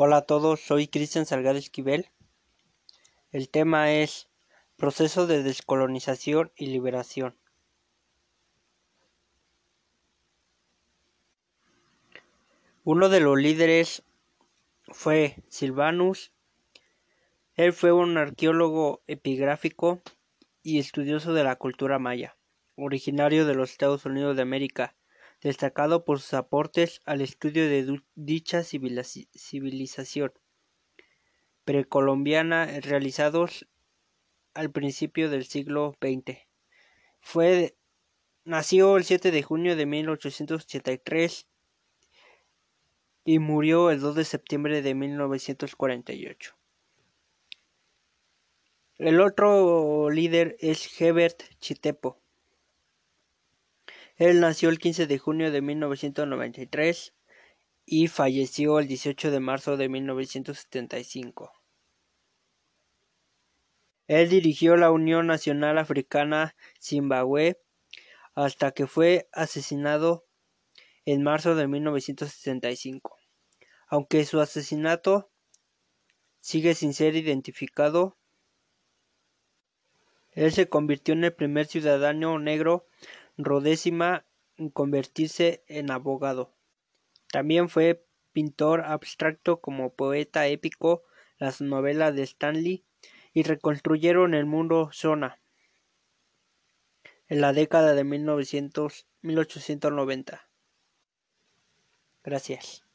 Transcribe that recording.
Hola a todos, soy Cristian Salgado Esquivel. El tema es Proceso de descolonización y liberación. Uno de los líderes fue Silvanus. Él fue un arqueólogo epigráfico y estudioso de la cultura maya, originario de los Estados Unidos de América destacado por sus aportes al estudio de dicha civilización precolombiana realizados al principio del siglo XX. Fue, nació el 7 de junio de 1883 y murió el 2 de septiembre de 1948. El otro líder es Hebert Chitepo. Él nació el 15 de junio de 1993 y falleció el 18 de marzo de 1975. Él dirigió la Unión Nacional Africana Zimbabue hasta que fue asesinado en marzo de 1965. Aunque su asesinato sigue sin ser identificado, él se convirtió en el primer ciudadano negro Rodécima en convertirse en abogado. También fue pintor abstracto como poeta épico las novelas de Stanley y reconstruyeron el mundo zona en la década de 1900, 1890. Gracias.